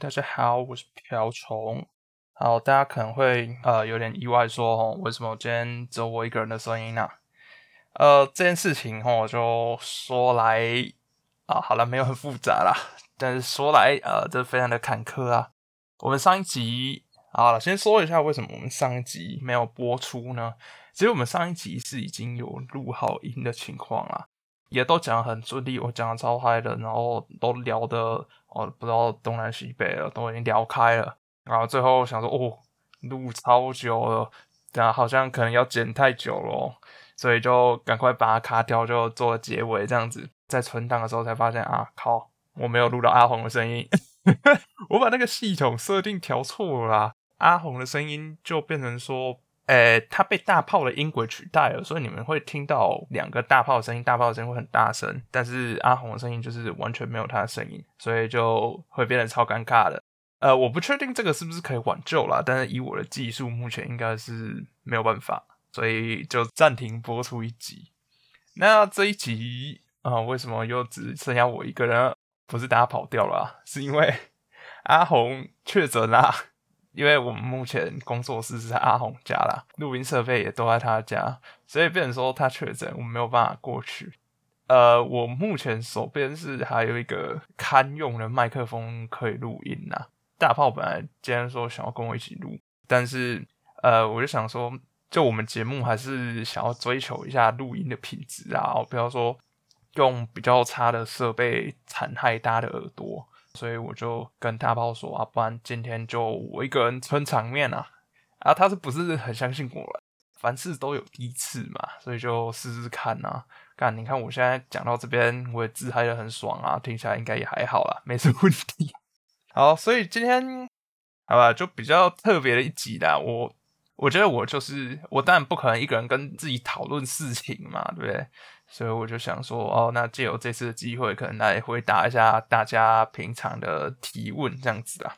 大家好，我是瓢虫。好，大家可能会呃有点意外，说哦，为什么今天只有我一个人的声音呢？呃，这件事情哦，就说来啊，好了，没有很复杂啦，但是说来呃，这非常的坎坷啊。我们上一集好了，先说一下为什么我们上一集没有播出呢？其实我们上一集是已经有录好音的情况啦。也都讲很顺利，我讲的超嗨的，然后都聊的哦，不知道东南西北了，都已经聊开了。然后最后想说，哦，录超久了，但好像可能要剪太久了，所以就赶快把它卡掉，就做结尾这样子。在存档的时候才发现啊，靠，我没有录到阿红的声音，我把那个系统设定调错了，阿红的声音就变成说。诶，它被大炮的音轨取代了，所以你们会听到两个大炮的声音，大炮的声音会很大声，但是阿红的声音就是完全没有他的声音，所以就会变得超尴尬的。呃，我不确定这个是不是可以挽救啦，但是以我的技术，目前应该是没有办法，所以就暂停播出一集。那这一集啊，为什么又只剩下我一个人？不是大家跑掉了，是因为阿红确诊啦。因为我们目前工作室是在阿红家啦，录音设备也都在他家，所以变成说他确诊，我们没有办法过去。呃，我目前手边是还有一个堪用的麦克风可以录音呐。大炮本来今天说想要跟我一起录，但是呃，我就想说，就我们节目还是想要追求一下录音的品质啊，不要说用比较差的设备残害大家的耳朵。所以我就跟大炮说啊，不然今天就我一个人撑场面啊。啊，他是不是很相信我了？凡事都有第一次嘛，所以就试试看呐。干，你看我现在讲到这边，我也自嗨的很爽啊，听起来应该也还好啦，没什么问题。好，所以今天好吧，就比较特别的一集啦。我我觉得我就是我，当然不可能一个人跟自己讨论事情嘛，对不对？所以我就想说，哦，那借由这次的机会，可能来回答一下大家平常的提问，这样子啊。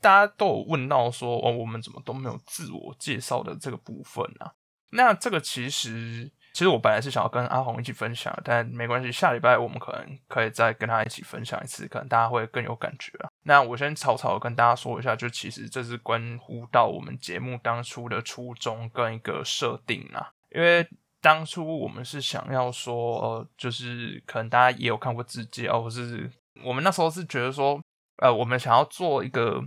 大家都有问到说，哦，我们怎么都没有自我介绍的这个部分啊？那这个其实，其实我本来是想要跟阿红一起分享，但没关系，下礼拜我们可能可以再跟他一起分享一次，可能大家会更有感觉啊。那我先草草跟大家说一下，就其实这是关乎到我们节目当初的初衷跟一个设定啊，因为。当初我们是想要说，呃，就是可能大家也有看过自介哦，或是我们那时候是觉得说，呃，我们想要做一个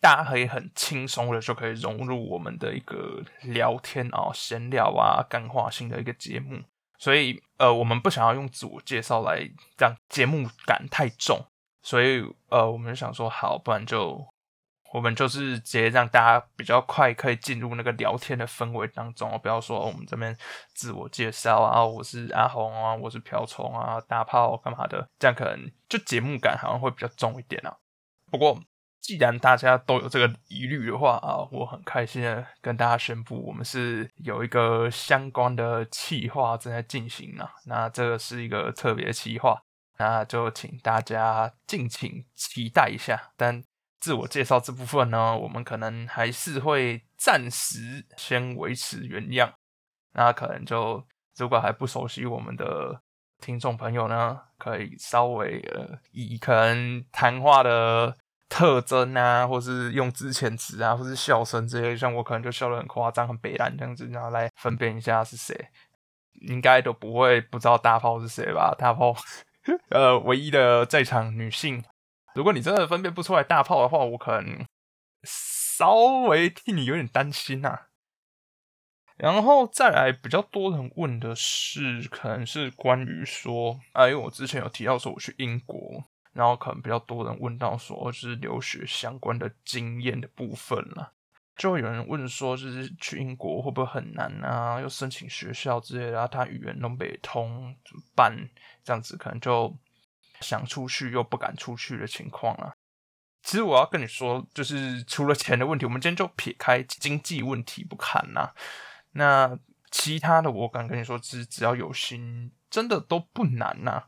大家可以很轻松的就可以融入我们的一个聊天啊、闲聊啊、干话性的一个节目，所以呃，我们不想要用自我介绍来让节目感太重，所以呃，我们就想说，好，不然就。我们就是直接让大家比较快可以进入那个聊天的氛围当中，不要说我们这边自我介绍啊，我是阿红啊，我是瓢虫啊，大炮干嘛的，这样可能就节目感好像会比较重一点啊。不过既然大家都有这个疑虑的话啊，我很开心的跟大家宣布，我们是有一个相关的企划正在进行啊。那这个是一个特别企划，那就请大家敬请期待一下。但自我介绍这部分呢，我们可能还是会暂时先维持原样。那可能就如果还不熟悉我们的听众朋友呢，可以稍微呃以可能谈话的特征啊，或是用之前词啊，或是笑声这些，像我可能就笑得很夸张、很北烂这样子，然后来分辨一下是谁，应该都不会不知道大炮是谁吧？大炮，呃，唯一的在场女性。如果你真的分辨不出来大炮的话，我可能稍微替你有点担心呐。然后再来比较多人问的是，可能是关于说，啊，因为我之前有提到说我去英国，然后可能比较多人问到说，就是留学相关的经验的部分了。就会有人问说，就是去英国会不会很难啊？又申请学校之类的，他语言都没通，怎么办？这样子可能就。想出去又不敢出去的情况啊。其实我要跟你说，就是除了钱的问题，我们今天就撇开经济问题不看呐。那其他的，我敢跟你说，只只要有心，真的都不难呐。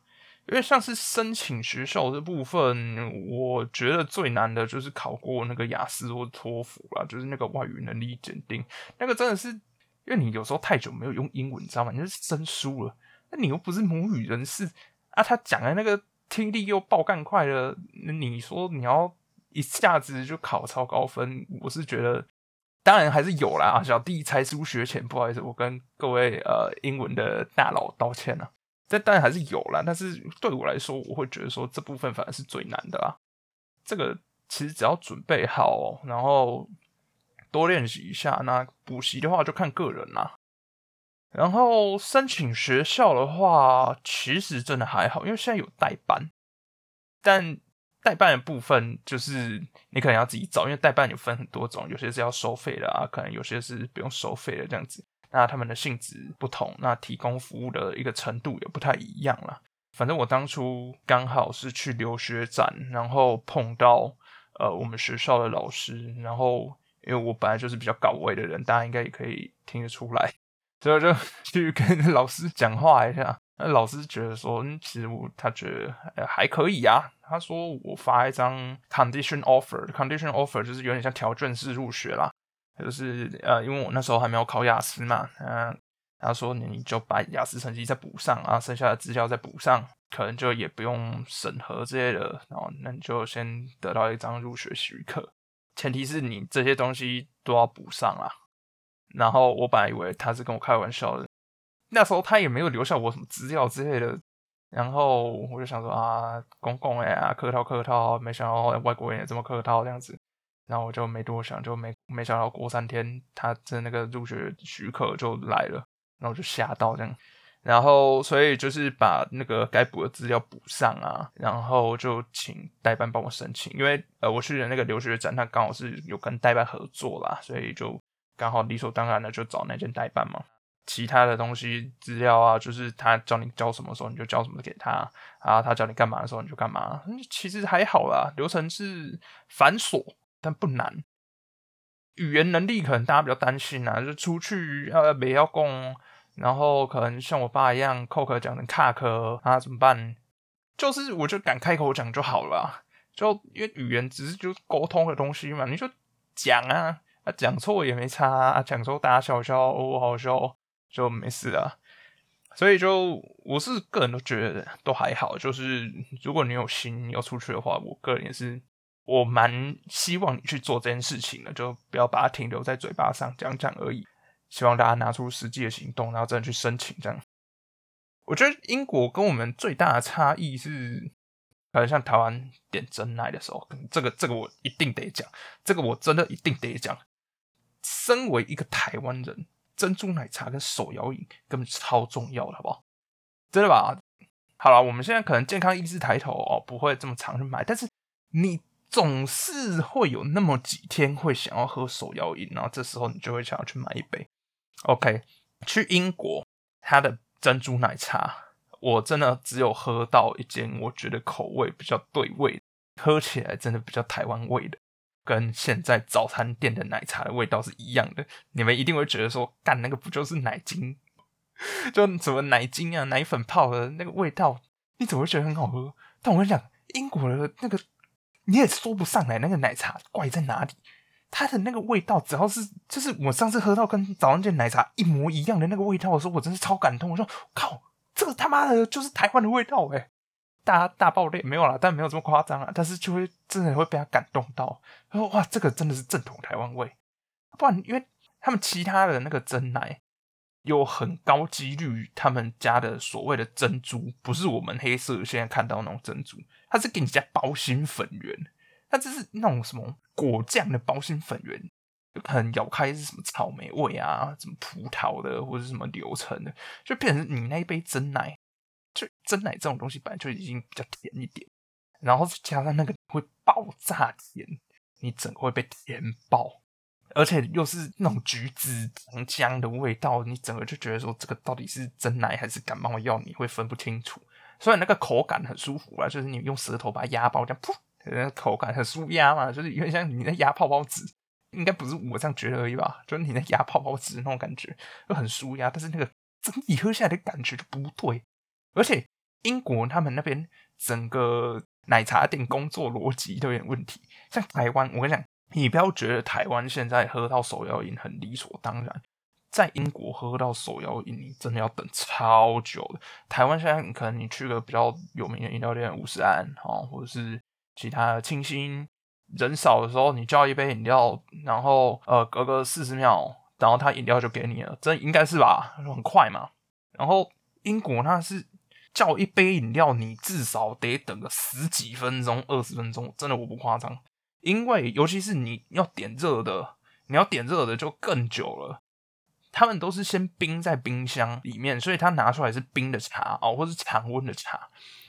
因为像是申请学校这部分，我觉得最难的就是考过那个雅思或托福啦，就是那个外语能力检定。那个真的是，因为你有时候太久没有用英文，你知道吗？你是生疏了，那你又不是母语人士啊，他讲的那个。听力又爆干快了，你说你要一下子就考超高分，我是觉得当然还是有啦。小弟才疏学浅，不好意思，我跟各位呃英文的大佬道歉了。这当然还是有啦，但是对我来说，我会觉得说这部分反而是最难的啊。这个其实只要准备好，然后多练习一下，那补习的话就看个人啦。然后申请学校的话，其实真的还好，因为现在有代班，但代办的部分就是你可能要自己找，因为代办有分很多种，有些是要收费的啊，可能有些是不用收费的这样子。那他们的性质不同，那提供服务的一个程度也不太一样了。反正我当初刚好是去留学展，然后碰到呃我们学校的老师，然后因为我本来就是比较搞味的人，大家应该也可以听得出来，所以就 去跟老师讲话一下。那老师觉得说，嗯，其实我他觉得还可以啊。他说我发一张 condition offer，condition offer 就是有点像条件式入学啦。就是呃，因为我那时候还没有考雅思嘛，嗯，他说你就把雅思成绩再补上啊，剩下的资料再补上，可能就也不用审核之类的，然后那你就先得到一张入学许可，前提是你这些东西都要补上啊。然后我本来以为他是跟我开玩笑的，那时候他也没有留下我什么资料之类的，然后我就想说啊，公公哎啊，客套客套，没想到外国人也这么客套这样子。然后我就没多想，就没没想到过三天，他的那个入学许可就来了，然后我就吓到这样，然后所以就是把那个该补的资料补上啊，然后就请代办帮我申请，因为呃我去的那个留学展，他刚好是有跟代办合作啦，所以就刚好理所当然的就找那间代办嘛。其他的东西资料啊，就是他叫你交什么时候你就交什么给他啊，他叫你干嘛的时候你就干嘛，其实还好啦，流程是繁琐。但不难，语言能力可能大家比较担心啊，就出去呃没要供，然后可能像我爸一样扣壳讲成卡壳啊怎么办？就是我就敢开口讲就好了，就因为语言只是就沟通的东西嘛，你就讲啊，啊讲错也没差啊，讲错大家笑笑哦好笑就没事啊，所以就我是个人都觉得都还好，就是如果你有心要出去的话，我个人也是。我蛮希望你去做这件事情的，就不要把它停留在嘴巴上讲讲而已。希望大家拿出实际的行动，然后真的去申请。这样，我觉得英国跟我们最大的差异是，可能像台湾点真奶的时候，这个这个我一定得讲，这个我真的一定得讲。身为一个台湾人，珍珠奶茶跟手摇饮根本超重要的，好不好？真的吧？好了，我们现在可能健康意识抬头哦，不会这么常去买，但是你。总是会有那么几天会想要喝手摇饮，然后这时候你就会想要去买一杯。OK，去英国，它的珍珠奶茶，我真的只有喝到一间，我觉得口味比较对味，喝起来真的比较台湾味的，跟现在早餐店的奶茶的味道是一样的。你们一定会觉得说，干那个不就是奶精？就什么奶精啊、奶粉泡的那个味道，你怎么会觉得很好喝？但我跟你讲，英国的那个。你也说不上来那个奶茶怪在哪里，它的那个味道，只要是就是我上次喝到跟早上店奶茶一模一样的那个味道的时候，我真是超感动。我说靠，这个他妈的就是台湾的味道哎！大大爆裂没有啦，但没有这么夸张啊。但是就会真的会被他感动到，说哇，这个真的是正统台湾味。不然，因为他们其他的那个真奶有很高几率，他们家的所谓的珍珠不是我们黑色现在看到那种珍珠。它是给你加包心粉圆，它这是那种什么果酱的包心粉圆，可能咬开是什么草莓味啊，什么葡萄的或者什么流程的，就变成你那一杯真奶，就真奶这种东西本来就已经比较甜一点，然后加上那个会爆炸甜，你整个会被甜爆，而且又是那种橘子糖浆的味道，你整个就觉得说这个到底是真奶还是感冒药，你会分不清楚。虽然那个口感很舒服啊，就是你用舌头把它压爆，这样噗，那口感很舒压嘛，就是有点像你在压泡泡纸，应该不是我这样觉得而已吧？就是你在压泡泡纸那种感觉，就很舒压，但是那个整体喝下来的感觉就不对。而且英国他们那边整个奶茶店工作逻辑都有点问题，像台湾，我跟你讲，你不要觉得台湾现在喝到手摇饮很理所当然，在英国喝到手摇饮，你真的要等超久的。台湾现在可能你去个比较有名的饮料店，五十安啊，或者是其他的清新，人少的时候，你叫一杯饮料，然后呃隔个四十秒，然后他饮料就给你了，这应该是吧？很快嘛。然后英国那是叫一杯饮料，你至少得等个十几分钟、二十分钟，真的我不夸张。因为尤其是你要点热的，你要点热的就更久了。他们都是先冰在冰箱里面，所以他拿出来是冰的茶哦，或是常温的茶。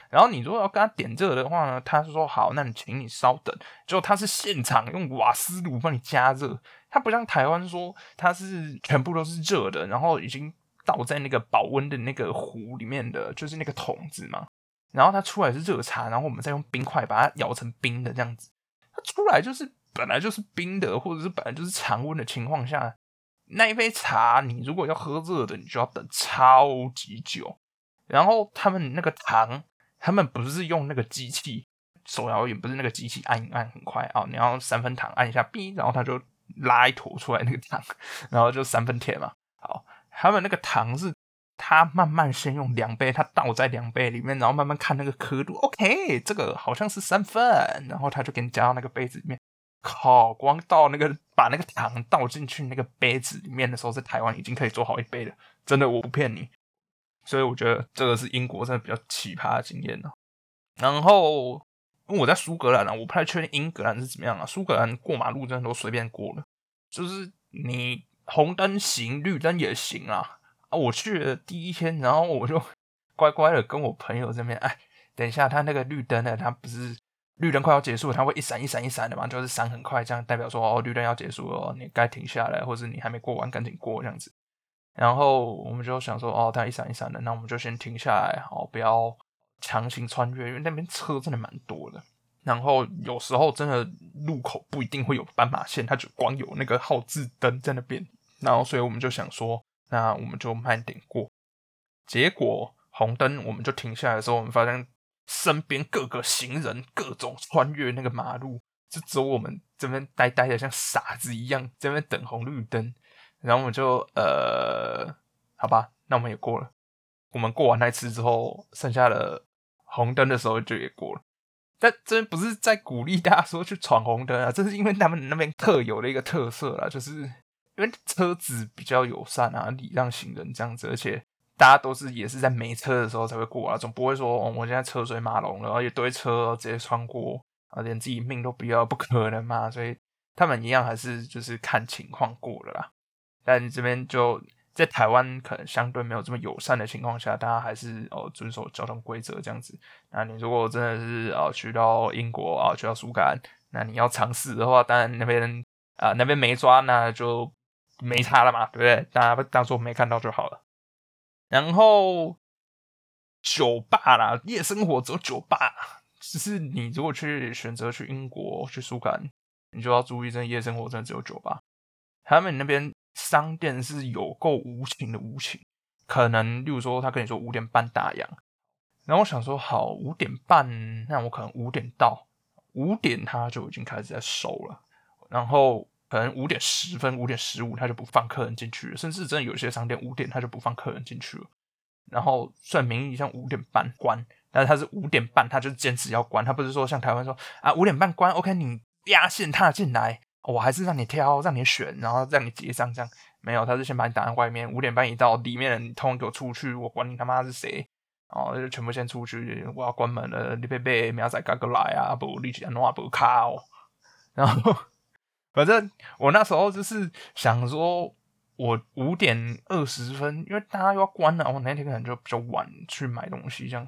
然后你如果要跟他点热的话呢，他是说好，那你请你稍等。就他是现场用瓦斯炉帮你加热，他不像台湾说他是全部都是热的，然后已经倒在那个保温的那个壶里面的，就是那个桶子嘛。然后它出来是热茶，然后我们再用冰块把它摇成冰的这样子，它出来就是本来就是冰的，或者是本来就是常温的情况下。那一杯茶，你如果要喝热的，你就要等超级久。然后他们那个糖，他们不是用那个机器手摇也，不是那个机器按一按很快啊，你要三分糖按一下哔，然后它就拉一坨出来那个糖，然后就三分甜嘛。好，他们那个糖是他慢慢先用两杯，他倒在两杯里面，然后慢慢看那个刻度。OK，这个好像是三分，然后他就给你加到那个杯子里面。靠！光倒那个把那个糖倒进去那个杯子里面的时候，在台湾已经可以做好一杯了，真的我不骗你。所以我觉得这个是英国真的比较奇葩的经验呢。然后因为我在苏格兰啊，我不太确定英格兰是怎么样啊。苏格兰过马路真的都随便过了，就是你红灯行，绿灯也行啊。啊，我去的第一天，然后我就 乖乖的跟我朋友这边，哎，等一下他那个绿灯呢，他不是。绿灯快要结束，它会一闪一闪一闪的嘛，就是闪很快，这样代表说哦，绿灯要结束了，你该停下来，或者你还没过完，赶紧过这样子。然后我们就想说，哦，它一闪一闪的，那我们就先停下来，哦，不要强行穿越，因为那边车真的蛮多的。然后有时候真的路口不一定会有斑马线，它就光有那个号字灯在那边。然后所以我们就想说，那我们就慢点过。结果红灯我们就停下来的时候，我们发现。身边各个行人各种穿越那个马路，就只有我们这边呆呆的像傻子一样，这边等红绿灯。然后我们就呃，好吧，那我们也过了。我们过完那次之后，剩下的红灯的时候就也过了。但这边不是在鼓励大家说去闯红灯啊，这是因为他们那边特有的一个特色啦，就是因为车子比较友善啊，礼让行人这样子，而且。大家都是也是在没车的时候才会过啊，总不会说哦我现在车水马龙了，一堆车直接穿过啊，连自己命都不要，不可能嘛。所以他们一样还是就是看情况过了啦。但这边就在台湾可能相对没有这么友善的情况下，大家还是哦遵守交通规则这样子。那你如果真的是啊去到英国啊去到苏格兰，那你要尝试的话，当然那边啊那边没抓，那就没差了嘛，对不对？大家当做没看到就好了。然后酒吧啦，夜生活只有酒吧。只是你如果去选择去英国去苏格兰，你就要注意，这夜生活真的只有酒吧。他们那边商店是有够无情的无情，可能例如说他跟你说五点半打烊，然后我想说好五点半，那我可能五点到，五点他就已经开始在收了，然后。可能五点十分、五点十五，他就不放客人进去了，甚至真的有些商店五点他就不放客人进去了。然后算名义上五点半关，但是他是五点半，他就坚持要关。他不是说像台湾说啊五点半关，OK，你压线踏进来，我还是让你挑、让你选，然后让你结账这样。没有，他是先把你挡在外面。五点半一到，里面人通给我出去，我管你他妈是谁，哦，就全部先出去，我要关门了。你别别苗仔哥哥来啊，不立即拿不卡哦，然后。反正我那时候就是想说，我五点二十分，因为大家又要关了，我那天可能就比较晚去买东西，这样。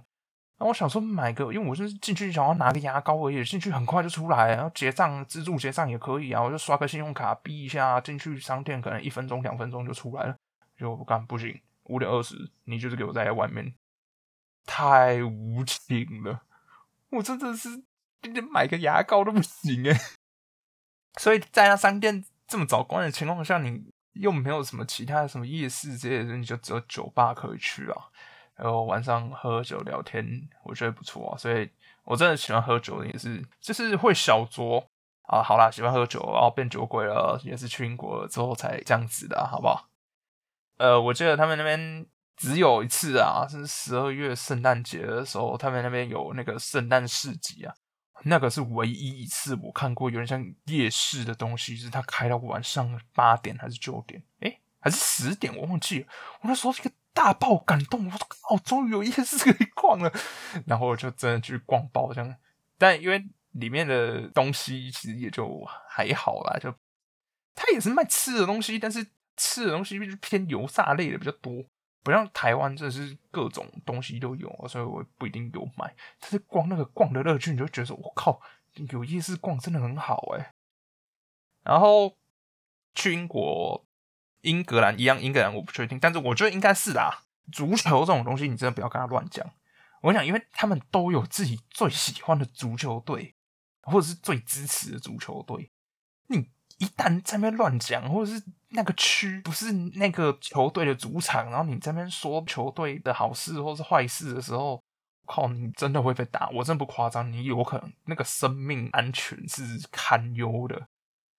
我想说买个，因为我就是进去想要拿个牙膏而已，进去很快就出来，然后结账自助结账也可以啊，我就刷个信用卡逼一下，进去商店可能一分钟两分钟就出来了。就不干不行，五点二十你就是给我在外面，太无情了，我真的是连买个牙膏都不行哎。所以在那商店这么早关的情况下，你又没有什么其他什么夜市这些，你就只有酒吧可以去啊。然后晚上喝酒聊天，我觉得不错啊。所以我真的喜欢喝酒，也是就是会小酌啊。好啦，喜欢喝酒，然后变酒鬼了，也是去英国之后才这样子的，好不好？呃，我记得他们那边只有一次啊，是十二月圣诞节的时候，他们那边有那个圣诞市集啊，那个是唯一一次我看过有点像夜市的东西，就是它开到晚上八点还是九点？诶还是十点？我忘记了。我那时候是个大爆感动，我说靠，终于有夜市可以逛了。然后我就真的去逛爆这样，但因为里面的东西其实也就还好啦，就它也是卖吃的东西，但是。吃的东西就是偏油炸类的比较多，不像台湾，这是各种东西都有，所以我不一定有买。但是逛那个逛的乐趣，你就觉得我靠，有夜市逛真的很好哎。然后去英国、英格兰一样，英格兰我不确定，但是我觉得应该是啦。足球这种东西，你真的不要跟他乱讲。我讲，因为他们都有自己最喜欢的足球队，或者是最支持的足球队，你。一旦在那边乱讲，或者是那个区不是那个球队的主场，然后你在那边说球队的好事或是坏事的时候，靠，你真的会被打，我真不夸张，你有可能那个生命安全是堪忧的。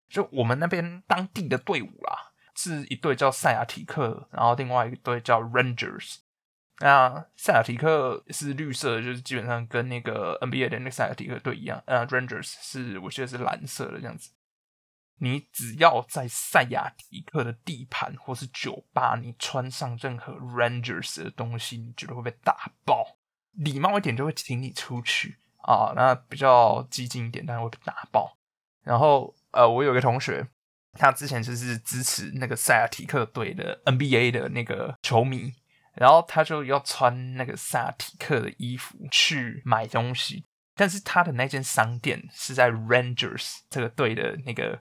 就我们那边当地的队伍啦，是一队叫塞亚提克，然后另外一队叫 Rangers。那塞亚提克是绿色，就是基本上跟那个 NBA 的那个塞亚提克队一样。呃，Rangers 是我记得是蓝色的这样子。你只要在塞亚提克的地盘或是酒吧，你穿上任何 Rangers 的东西，你绝对会被打爆。礼貌一点就会请你出去啊，那比较激进一点，当然会被打爆。然后呃，我有一个同学，他之前就是支持那个塞亚提克队的 NBA 的那个球迷，然后他就要穿那个塞尔提克的衣服去买东西，但是他的那间商店是在 Rangers 这个队的那个。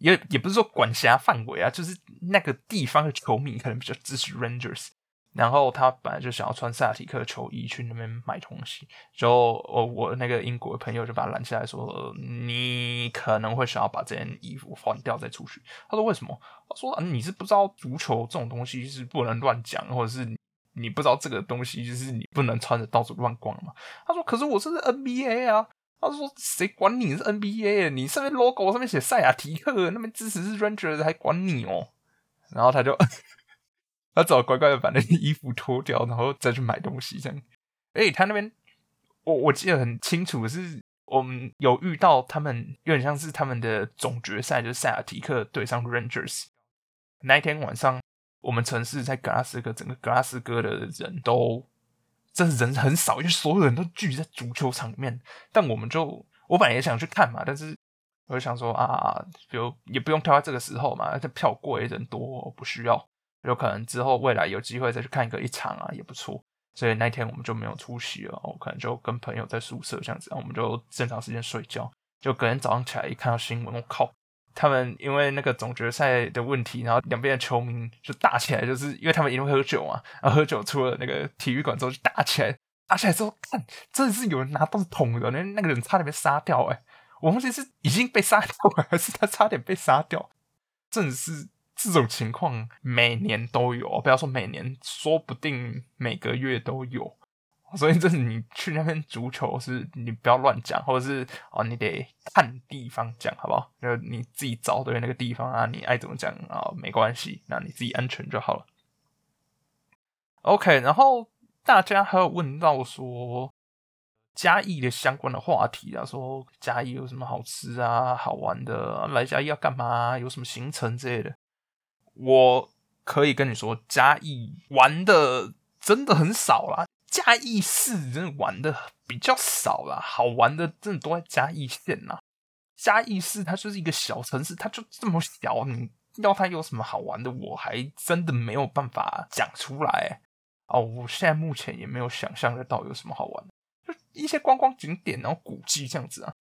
也也不是说管辖范围啊，就是那个地方的球迷可能比较支持 Rangers，然后他本来就想要穿塞尔提克球衣去那边买东西，就我我那个英国的朋友就把他拦下来说：“你可能会想要把这件衣服换掉再出去。”他说：“为什么？”他说：“你是不知道足球这种东西是不能乱讲，或者是你不知道这个东西就是你不能穿着到处乱逛嘛？”他说：“可是我这是 NBA 啊。”他说：“谁管你是 NBA？你上面 logo 上面写塞亚提克，那边支持是 Rangers，还管你哦？”然后他就他只好乖乖的把那件衣服脱掉，然后再去买东西。这样，哎，他那边我我记得很清楚，是我们有遇到他们，有点像是他们的总决赛，就是塞亚提克对上 Rangers。那一天晚上，我们城市在格拉斯哥，整个格拉斯哥的人都。这人很少，因为所有人都聚在足球场里面。但我们就，我本来也想去看嘛，但是我就想说啊，比如也不用挑在这个时候嘛，这票贵人多，不需要。有可能之后未来有机会再去看一个一场啊，也不错。所以那天我们就没有出席了，我可能就跟朋友在宿舍这样子，我们就正常时间睡觉。就隔天早上起来一看到新闻，我靠！他们因为那个总决赛的问题，然后两边的球迷就打起来，就是因为他们一定会喝酒嘛，然后喝酒出了那个体育馆之后就打起来，打起来之后看真的是有人拿刀捅的，那那个人差点被杀掉哎！我忘记是已经被杀掉了，还是他差点被杀掉？真的是这种情况每年都有，不要说每年，说不定每个月都有。所以，这是你去那边足球，是你不要乱讲，或者是哦，你得看地方讲，好不好？就你自己找对那个地方啊，你爱怎么讲啊，没关系，那你自己安全就好了。OK，然后大家还有问到说嘉义的相关的话题啊，说嘉义有什么好吃啊、好玩的，来嘉义要干嘛？有什么行程之类的？我可以跟你说，嘉义玩的真的很少啦。嘉义市真的玩的比较少啦，好玩的真的都在嘉义县呐。嘉义市它就是一个小城市，它就这么小，你要它有什么好玩的，我还真的没有办法讲出来哦。我现在目前也没有想象得到有什么好玩的，就一些观光景点，然后古迹这样子啊。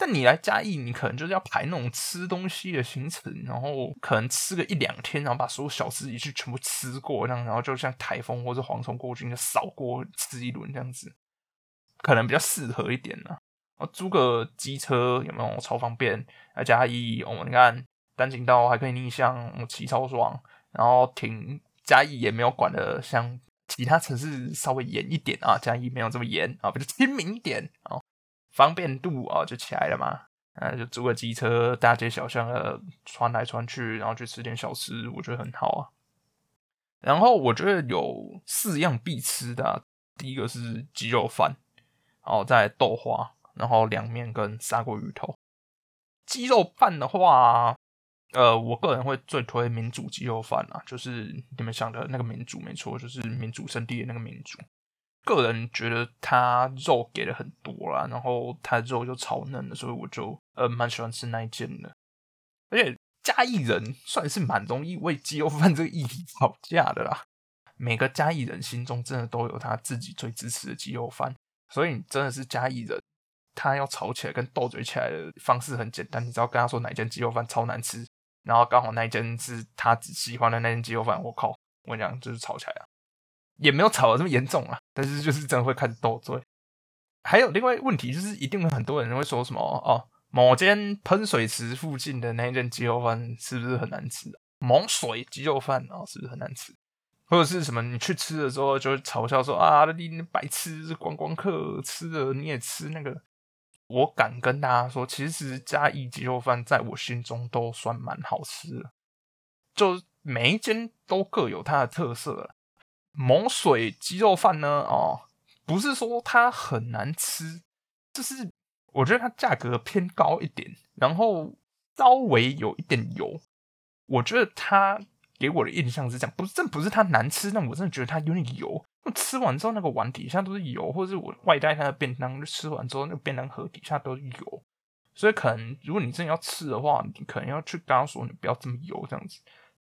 但你来嘉义，你可能就是要排那种吃东西的行程，然后可能吃个一两天，然后把所有小吃一去全部吃过，这样，然后就像台风或者蝗虫过境就扫过吃一轮这样子，可能比较适合一点呢。我租个机车有没有超方便？来嘉义，哦，们看单行道还可以逆向，骑超爽，然后停嘉义也没有管的像其他城市稍微严一点啊，嘉义没有这么严啊，比较亲民一点啊。方便度啊，就起来了嘛。呃，就租个机车，大街小巷的穿来穿去，然后去吃点小吃，我觉得很好啊。然后我觉得有四样必吃的，第一个是鸡肉饭，然后再豆花，然后凉面跟砂锅鱼头。鸡肉饭的话，呃，我个人会最推民主鸡肉饭啊，就是你们想的那个民主，没错，就是民主圣地的那个民主。个人觉得它肉给的很多啦，然后它肉就超嫩的，所以我就呃蛮喜欢吃那一间的。而且嘉义人算是蛮容易为鸡肉饭这个议题吵架的啦。每个嘉义人心中真的都有他自己最支持的鸡肉饭，所以你真的是嘉义人，他要吵起来跟斗嘴起来的方式很简单，你只要跟他说哪一间鸡肉饭超难吃，然后刚好那一间是他只喜欢的那间鸡肉饭，我靠，我跟你讲就是吵起来了，也没有吵的这么严重啊，但是就是真的会开始斗嘴。还有另外问题就是，一定有很多人会说什么哦。某间喷水池附近的那一间鸡肉饭是不是很难吃？某水鸡肉饭啊，是不是很难吃？或者是什么？你去吃的时候就会嘲笑说啊，你白吃观光客吃的你也吃那个？我敢跟大家说，其实嘉义鸡肉饭在我心中都算蛮好吃的，就每一间都各有它的特色。某水鸡肉饭呢，哦，不是说它很难吃，就是。我觉得它价格偏高一点，然后稍微有一点油。我觉得它给我的印象是这样，不是，这不是它难吃，但我真的觉得它有点油。吃完之后，那个碗底下都是油，或者是我外带它的便当，就吃完之后那个便当盒底下都是油。所以可能如果你真的要吃的话，你可能要去跟他说，你不要这么油这样子。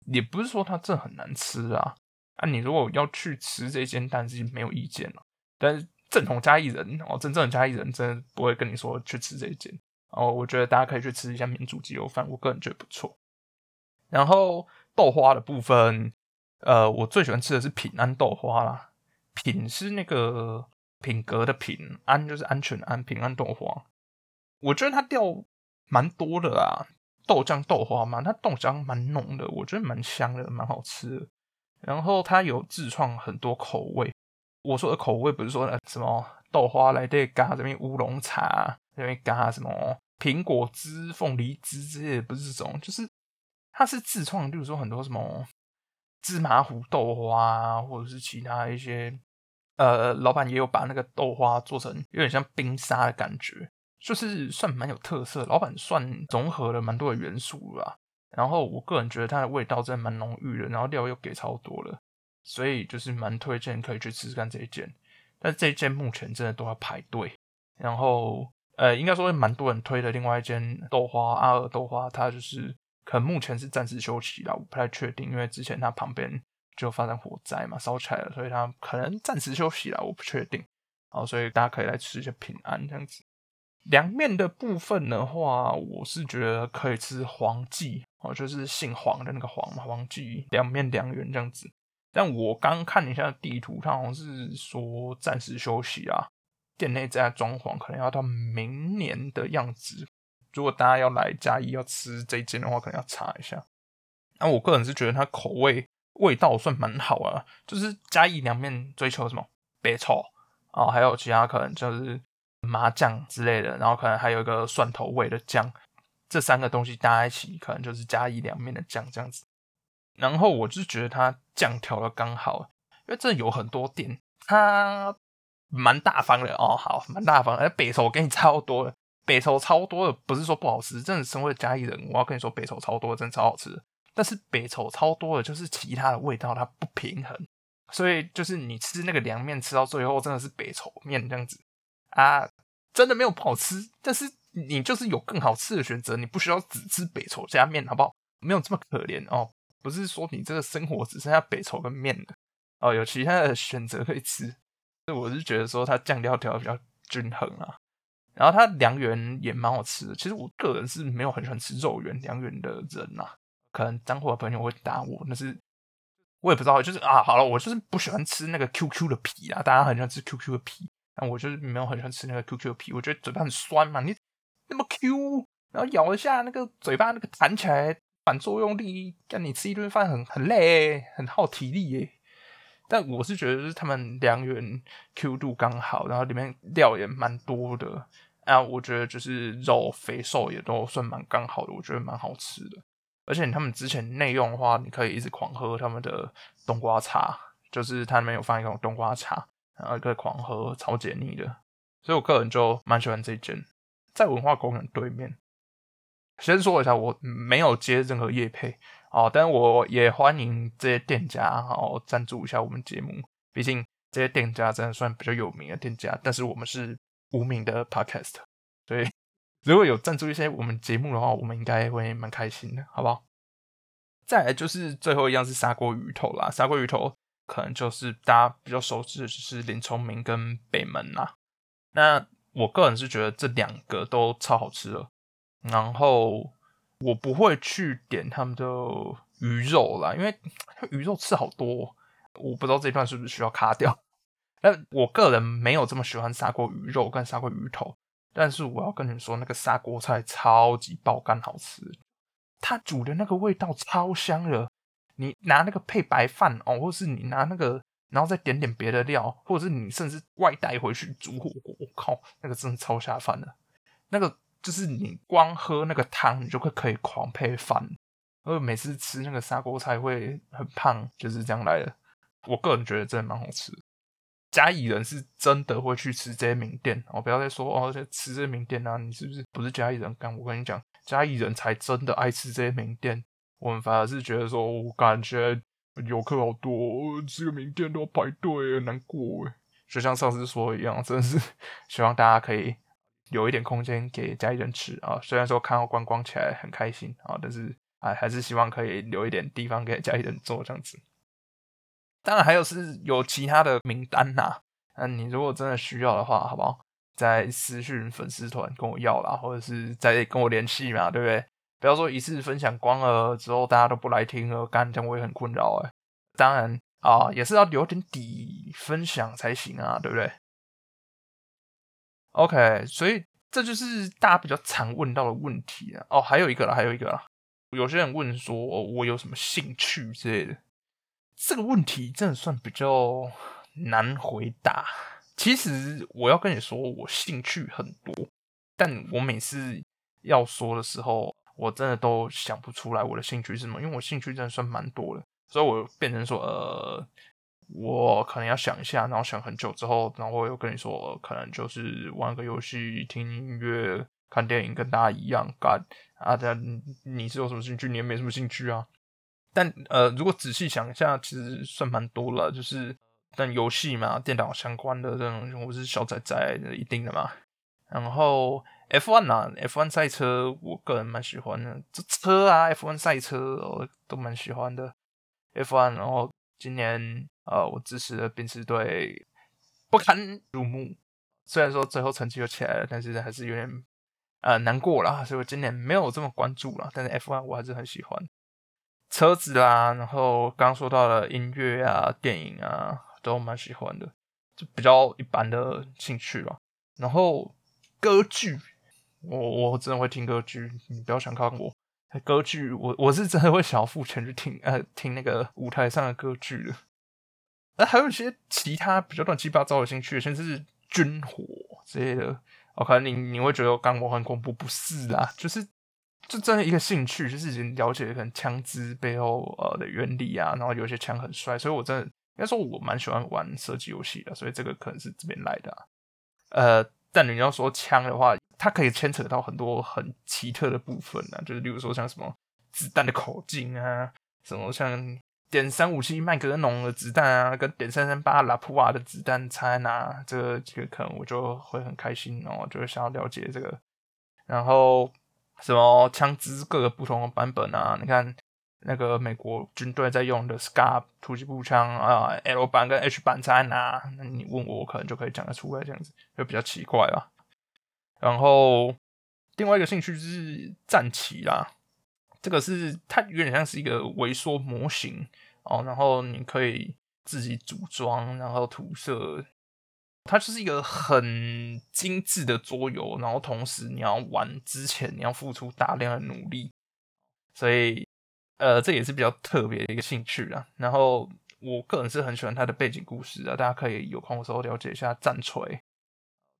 也不是说它真很难吃啊，啊，你如果要去吃这间，但是没有意见了，但是。正统嘉义人哦，真正的嘉义人真的不会跟你说去吃这一间哦。我觉得大家可以去吃一下民主鸡肉饭，我个人觉得不错。然后豆花的部分，呃，我最喜欢吃的是平安豆花啦。品是那个品格的品，安就是安全安，平安豆花。我觉得它料蛮多的啊，豆浆豆花嘛，它豆浆蛮浓的，我觉得蛮香的，蛮好吃。然后它有自创很多口味。我说的口味不是说什么豆花来对加这边乌龙茶，这边加什么苹果汁、凤梨汁之类的，不是这种，就是它是自创，比如说很多什么芝麻糊豆花啊，或者是其他一些，呃，老板也有把那个豆花做成有点像冰沙的感觉，就是算蛮有特色。老板算融合了蛮多的元素啦，然后我个人觉得它的味道真的蛮浓郁的，然后料又给超多了。所以就是蛮推荐可以去吃吃看这一间，但这一间目前真的都要排队。然后呃，应该说蛮多人推的另外一间豆花阿尔豆花，它就是可能目前是暂时休息了，我不太确定，因为之前它旁边就发生火灾嘛，烧起来了，所以它可能暂时休息了，我不确定。好，所以大家可以来吃一下平安这样子。凉面的部分的话，我是觉得可以吃黄记哦，就是姓黄的那个黄嘛，黄记凉面凉圆这样子。但我刚看了一下地图，它好像是说暂时休息啊，店内在装潢，可能要到明年的样子。如果大家要来嘉义要吃这间的话，可能要查一下。那我个人是觉得它口味味道算蛮好啊，就是嘉义凉面追求什么白臭啊，还有其他可能就是麻酱之类的，然后可能还有一个蒜头味的酱，这三个东西搭在一起，可能就是嘉义凉面的酱这样子。然后我就觉得它酱调的刚好，因为这有很多店，它蛮大方的哦，好，蛮大方。哎，北丑我给你超多的，北丑超多的，不是说不好吃，真的身为嘉义人，我要跟你说，北丑超多，真的超好吃。但是北丑超多的，就是其他的味道它不平衡，所以就是你吃那个凉面吃到最后，真的是北丑面这样子啊，真的没有不好吃。但是你就是有更好吃的选择，你不需要只吃北丑加面，好不好？没有这么可怜哦。不是说你这个生活只剩下北丑跟面的哦，有其他的选择可以吃。我是觉得说它酱料调的比较均衡啊，然后它凉圆也蛮好吃的。其实我个人是没有很喜欢吃肉圆凉圆的人呐，可能脏货的朋友会打我，但是我也不知道，就是啊，好了，我就是不喜欢吃那个 QQ 的皮啊。大家很喜欢吃 QQ 的皮，我就是没有很喜欢吃那个 QQ 皮，我觉得嘴巴很酸嘛，你那么 Q，然后咬一下那个嘴巴那个弹起来。反作用力让你吃一顿饭很很累，很耗体力耶。但我是觉得是他们良缘 Q 度刚好，然后里面料也蛮多的啊。我觉得就是肉肥瘦也都算蛮刚好的，我觉得蛮好吃的。而且他们之前内用的话，你可以一直狂喝他们的冬瓜茶，就是它里面有放一种冬瓜茶，然后可以狂喝，超解腻的。所以我个人就蛮喜欢这一间，在文化公园对面。先说一下，我没有接任何业配哦，但我也欢迎这些店家哦赞助一下我们节目。毕竟这些店家真的算比较有名的店家，但是我们是无名的 podcast，所以 如果有赞助一些我们节目的话，我们应该会蛮开心的，好不好？再来就是最后一样是砂锅鱼头啦，砂锅鱼头可能就是大家比较熟知的就是林聪明跟北门啦。那我个人是觉得这两个都超好吃的。然后我不会去点他们的鱼肉啦，因为鱼肉吃好多，我不知道这段是不是需要卡掉。但我个人没有这么喜欢砂锅鱼肉跟砂锅鱼头，但是我要跟你说，那个砂锅菜超级爆肝好吃，它煮的那个味道超香的。你拿那个配白饭哦，或是你拿那个，然后再点点别的料，或者是你甚至外带回去煮火锅，我靠，那个真的超下饭的，那个。就是你光喝那个汤，你就会可以狂配饭。而每次吃那个砂锅菜会很胖，就是这样来的。我个人觉得真的蛮好吃。嘉义人是真的会去吃这些名店，哦，不要再说哦，吃这些名店啊，你是不是不是嘉义人？干，我跟你讲，嘉义人才真的爱吃这些名店。我们反而是觉得说，我感觉游客好多，吃个名店都要排队，难过哎。就像上次说一样，真的是 希望大家可以。有一点空间给家里人吃啊，虽然说看到观光起来很开心啊，但是啊还是希望可以留一点地方给家里人做这样子。当然还有是有其他的名单呐，那你如果真的需要的话，好不好？在私讯粉丝团跟我要啦，或者是在跟我联系嘛，对不对？不要说一次分享光了之后大家都不来听了，干这样我也很困扰哎。当然啊，也是要留点底分享才行啊，对不对？OK，所以这就是大家比较常问到的问题啊。哦，还有一个了，还有一个啦。有些人问说，我有什么兴趣之类的？这个问题真的算比较难回答。其实我要跟你说，我兴趣很多，但我每次要说的时候，我真的都想不出来我的兴趣是什么，因为我兴趣真的算蛮多的，所以我变成说，呃。我可能要想一下，然后想很久之后，然后我又跟你说，可能就是玩个游戏、听音乐、看电影，跟大家一样干啊。但你是有什么兴趣？你也没什么兴趣啊。但呃，如果仔细想一下，其实算蛮多了。就是但游戏嘛，电脑相关的这种，我是小仔仔，一定的嘛。然后 F1 啊，F1 赛车，我个人蛮喜欢的。这车啊，F1 赛车我都蛮喜欢的。F1，然后今年。呃，我支持的宾士队不堪入目，虽然说最后成绩又起来了，但是还是有点呃难过了，所以我今年没有这么关注了。但是 F1 我还是很喜欢车子啦，然后刚刚说到的音乐啊、电影啊，都蛮喜欢的，就比较一般的兴趣了。然后歌剧，我我真的会听歌剧，你不要想看我歌剧，我我是真的会想要付钱去听呃听那个舞台上的歌剧的。那还有一些其他比较乱七八糟的兴趣，甚至是军火之类的。我可能你你会觉得刚我很恐怖，不是啊，就是就真的一个兴趣，就是已经了解可能枪支背后呃的原理啊，然后有些枪很帅，所以我真的应该说我蛮喜欢玩射击游戏的，所以这个可能是这边来的。呃，但你要说枪的话，它可以牵扯到很多很奇特的部分啊，就是例如说像什么子弹的口径啊，什么像。点三五七麦格农的子弹啊，跟点三三八拉普瓦的子弹差在哪？这个这个可能我就会很开心哦，就会想要了解这个。然后什么枪支各个不同的版本啊？你看那个美国军队在用的 SCAR 突击步枪啊，L 版跟 H 版差在哪？那你问我，我可能就可以讲得出来，这样子就比较奇怪了。然后另外一个兴趣就是战旗啦。这个是它有点像是一个微缩模型哦，然后你可以自己组装，然后涂色，它就是一个很精致的桌游，然后同时你要玩之前你要付出大量的努力，所以呃这也是比较特别的一个兴趣啊。然后我个人是很喜欢它的背景故事啊，大家可以有空的时候了解一下战锤，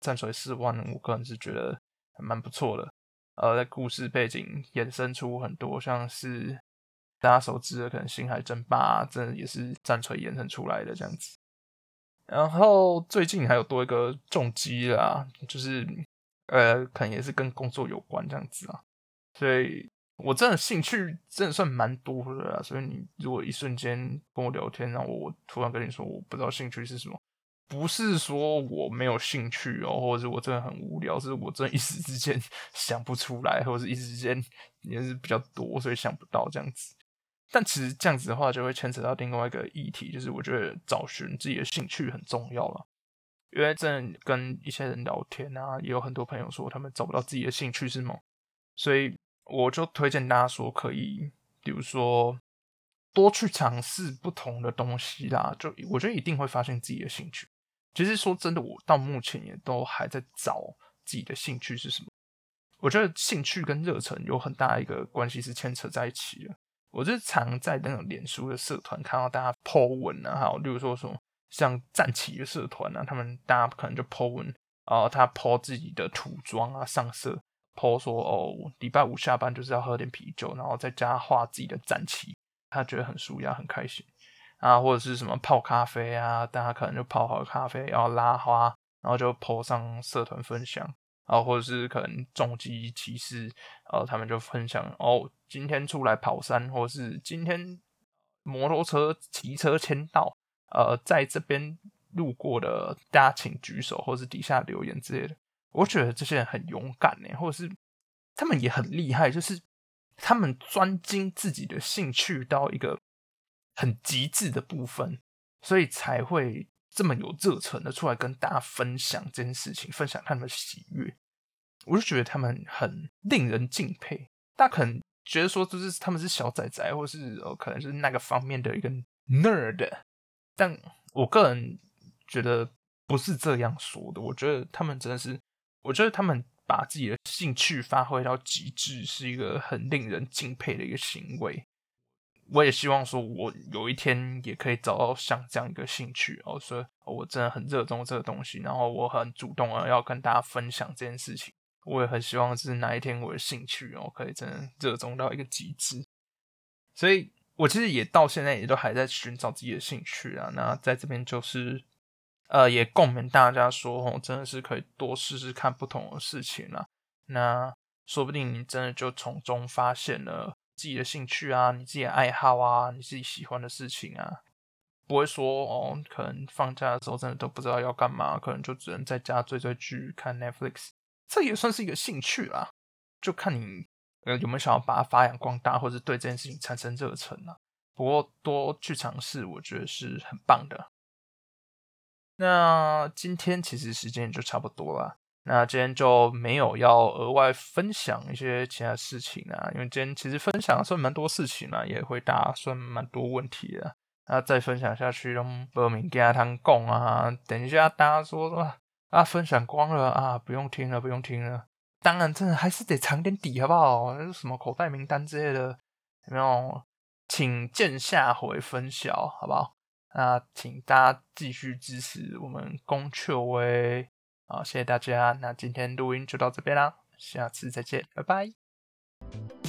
战锤四万，我个人是觉得蛮不错的。呃，在故事背景衍生出很多，像是大家熟知的可能《星海争霸》，这也是战锤衍生出来的这样子。然后最近还有多一个重击啦，就是呃，可能也是跟工作有关这样子啊，所以。我真的兴趣真的算蛮多的啦，所以你如果一瞬间跟我聊天，然后我突然跟你说我不知道兴趣是什么，不是说我没有兴趣哦，或者是我真的很无聊，是我真一时之间 想不出来，或者是一时之间也是比较多，所以想不到这样子。但其实这样子的话，就会牵扯到另外一个议题，就是我觉得找寻自己的兴趣很重要了。因为真的跟一些人聊天啊，也有很多朋友说他们找不到自己的兴趣是吗，所以。我就推荐大家说，可以，比如说多去尝试不同的东西啦。就我觉得一定会发现自己的兴趣。其实说真的，我到目前也都还在找自己的兴趣是什么。我觉得兴趣跟热忱有很大一个关系是牵扯在一起的。我就常在那种脸书的社团看到大家 po 文啊，还有例如说什么像战旗的社团啊，他们大家可能就 po 文啊，他 po 自己的涂装啊，上色。po 说哦，礼拜五下班就是要喝点啤酒，然后在家画自己的战旗，他觉得很舒压，很开心啊，或者是什么泡咖啡啊，大家可能就泡好咖啡，然后拉花，然后就 po 上社团分享，然后或者是可能重机骑士，呃，他们就分享哦，今天出来跑山，或者是今天摩托车骑车签到，呃，在这边路过的大家请举手，或是底下留言之类的。我觉得这些人很勇敢呢，或者是他们也很厉害，就是他们专精自己的兴趣到一个很极致的部分，所以才会这么有热忱的出来跟大家分享这件事情，分享他们的喜悦。我就觉得他们很令人敬佩。大家可能觉得说，就是他们是小仔仔，或是呃，可能是那个方面的一个 nerd，但我个人觉得不是这样说的。我觉得他们真的是。我觉得他们把自己的兴趣发挥到极致，是一个很令人敬佩的一个行为。我也希望说，我有一天也可以找到像这样一个兴趣哦，所以我真的很热衷这个东西，然后我很主动啊，要跟大家分享这件事情。我也很希望是哪一天我的兴趣哦，可以真的热衷到一个极致。所以我其实也到现在也都还在寻找自己的兴趣啊。那在这边就是。呃，也共勉大家说，哦，真的是可以多试试看不同的事情啦。那说不定你真的就从中发现了自己的兴趣啊，你自己的爱好啊，你自己喜欢的事情啊。不会说哦，可能放假的时候真的都不知道要干嘛，可能就只能在家追追剧、看 Netflix，这也算是一个兴趣啦。就看你呃有没有想要把它发扬光大，或者对这件事情产生热忱啊。不过多去尝试，我觉得是很棒的。那今天其实时间就差不多了，那今天就没有要额外分享一些其他事情啊，因为今天其实分享算蛮多事情了，也会答算蛮多问题的。那再分享下去，用报名给他谈供啊，等一下大家说说啊，分享光了啊，不用听了，不用听了。当然，真的还是得藏点底，好不好？什么口袋名单之类的，有没有？请见下回分晓，好不好？那请大家继续支持我们宫雀威，好谢谢大家那今天录音就到这边啦下次再见拜拜。